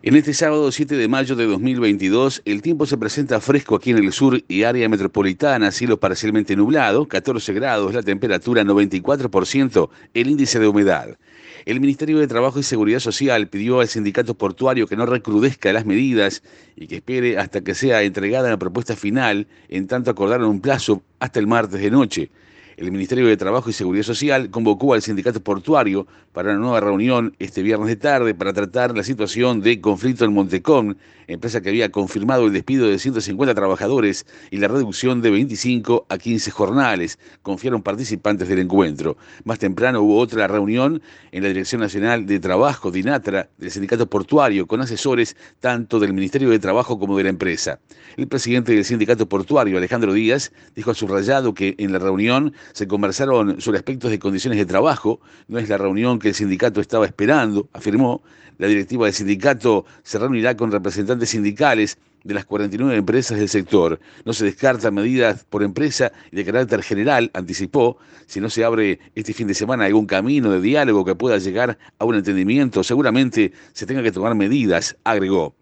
En este sábado 7 de mayo de 2022, el tiempo se presenta fresco aquí en el sur y área metropolitana, cielo parcialmente nublado, 14 grados, la temperatura 94%, el índice de humedad. El Ministerio de Trabajo y Seguridad Social pidió al sindicato portuario que no recrudezca las medidas y que espere hasta que sea entregada la propuesta final, en tanto acordaron un plazo hasta el martes de noche. El Ministerio de Trabajo y Seguridad Social convocó al sindicato portuario para una nueva reunión este viernes de tarde para tratar la situación de conflicto en Montecón, empresa que había confirmado el despido de 150 trabajadores y la reducción de 25 a 15 jornales, confiaron participantes del encuentro. Más temprano hubo otra reunión en la Dirección Nacional de Trabajo, DINATRA, del sindicato portuario, con asesores tanto del Ministerio de Trabajo como de la empresa. El presidente del sindicato portuario, Alejandro Díaz, dijo a subrayado que en la reunión se conversaron sobre aspectos de condiciones de trabajo, no es la reunión que el sindicato estaba esperando, afirmó. La directiva del sindicato se reunirá con representantes sindicales de las 49 empresas del sector. No se descartan medidas por empresa y de carácter general, anticipó. Si no se abre este fin de semana algún camino de diálogo que pueda llegar a un entendimiento, seguramente se tenga que tomar medidas, agregó.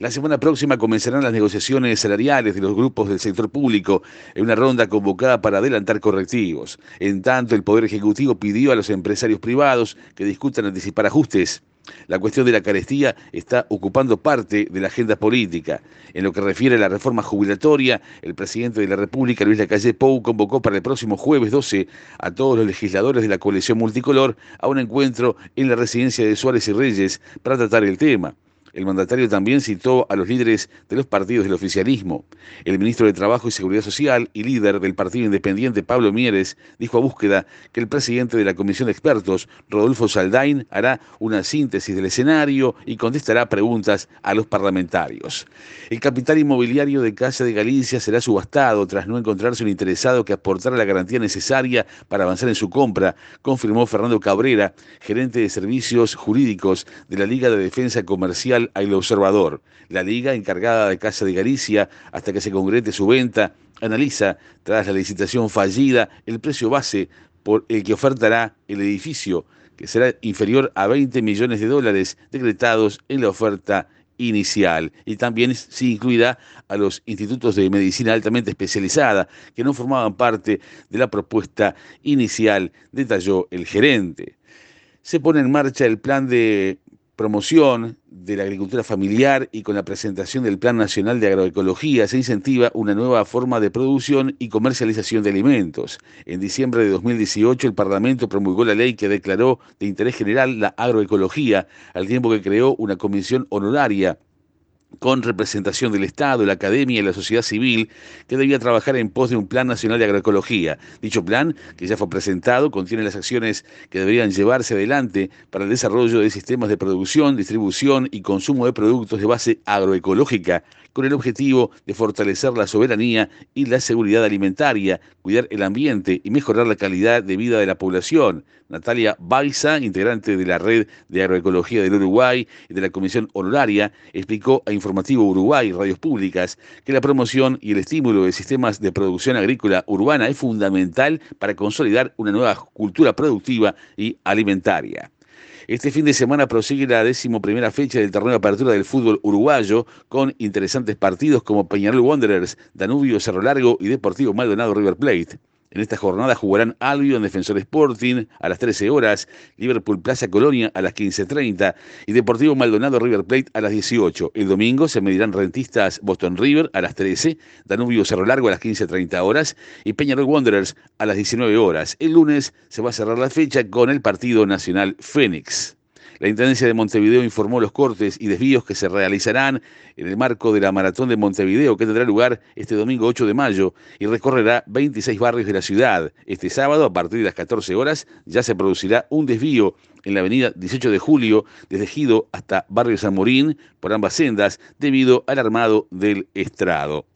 La semana próxima comenzarán las negociaciones salariales de los grupos del sector público en una ronda convocada para adelantar correctivos. En tanto, el Poder Ejecutivo pidió a los empresarios privados que discutan anticipar ajustes. La cuestión de la carestía está ocupando parte de la agenda política. En lo que refiere a la reforma jubilatoria, el presidente de la República, Luis Lacalle Pou, convocó para el próximo jueves 12 a todos los legisladores de la coalición multicolor a un encuentro en la residencia de Suárez y Reyes para tratar el tema. El mandatario también citó a los líderes de los partidos del oficialismo. El ministro de Trabajo y Seguridad Social y líder del Partido Independiente, Pablo Mieres, dijo a búsqueda que el presidente de la Comisión de Expertos, Rodolfo Saldain, hará una síntesis del escenario y contestará preguntas a los parlamentarios. El capital inmobiliario de Casa de Galicia será subastado tras no encontrarse un interesado que aportara la garantía necesaria para avanzar en su compra, confirmó Fernando Cabrera, gerente de servicios jurídicos de la Liga de Defensa Comercial al Observador. La liga, encargada de Casa de Galicia, hasta que se concrete su venta, analiza, tras la licitación fallida, el precio base por el que ofertará el edificio, que será inferior a 20 millones de dólares decretados en la oferta inicial y también se incluirá a los institutos de medicina altamente especializada que no formaban parte de la propuesta inicial, detalló el gerente. Se pone en marcha el plan de promoción de la agricultura familiar y con la presentación del Plan Nacional de Agroecología se incentiva una nueva forma de producción y comercialización de alimentos. En diciembre de 2018 el Parlamento promulgó la ley que declaró de interés general la agroecología, al tiempo que creó una comisión honoraria con representación del Estado, la academia y la sociedad civil, que debía trabajar en pos de un Plan Nacional de Agroecología. Dicho plan, que ya fue presentado, contiene las acciones que deberían llevarse adelante para el desarrollo de sistemas de producción, distribución y consumo de productos de base agroecológica con el objetivo de fortalecer la soberanía y la seguridad alimentaria, cuidar el ambiente y mejorar la calidad de vida de la población. Natalia Baiza, integrante de la Red de Agroecología del Uruguay y de la Comisión Honoraria, explicó a Informativo Uruguay Radios Públicas que la promoción y el estímulo de sistemas de producción agrícola urbana es fundamental para consolidar una nueva cultura productiva y alimentaria. Este fin de semana prosigue la decimoprimera fecha del torneo de apertura del fútbol uruguayo con interesantes partidos como Peñarol Wanderers, Danubio Cerro Largo y Deportivo Maldonado River Plate. En esta jornada jugarán Albion Defensor Sporting a las 13 horas, Liverpool Plaza Colonia a las 15.30 y Deportivo Maldonado River Plate a las 18. El domingo se medirán Rentistas Boston River a las 13, Danubio Cerro Largo a las 15.30 horas y Peñarol Wanderers a las 19 horas. El lunes se va a cerrar la fecha con el partido nacional Fénix. La Intendencia de Montevideo informó los cortes y desvíos que se realizarán en el marco de la Maratón de Montevideo que tendrá lugar este domingo 8 de mayo y recorrerá 26 barrios de la ciudad. Este sábado, a partir de las 14 horas, ya se producirá un desvío en la avenida 18 de Julio, desde Gido hasta Barrio San Morín, por ambas sendas, debido al armado del estrado.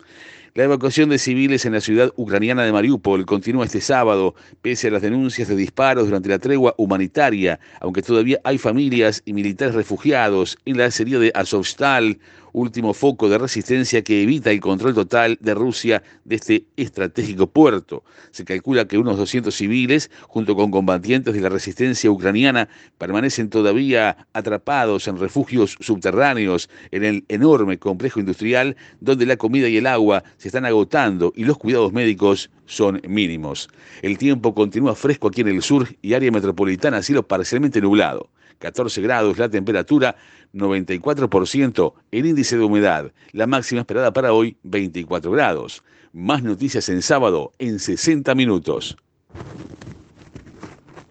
La evacuación de civiles en la ciudad ucraniana de Mariupol continúa este sábado, pese a las denuncias de disparos durante la tregua humanitaria, aunque todavía hay familias y militares refugiados en la acería de Azovstal, último foco de resistencia que evita el control total de Rusia de este estratégico puerto. Se calcula que unos 200 civiles, junto con combatientes de la resistencia ucraniana, permanecen todavía atrapados en refugios subterráneos en el enorme complejo industrial donde la comida y el agua se están agotando y los cuidados médicos son mínimos. El tiempo continúa fresco aquí en el sur y área metropolitana, cielo parcialmente nublado. 14 grados la temperatura, 94% el índice de humedad. La máxima esperada para hoy, 24 grados. Más noticias en sábado en 60 minutos.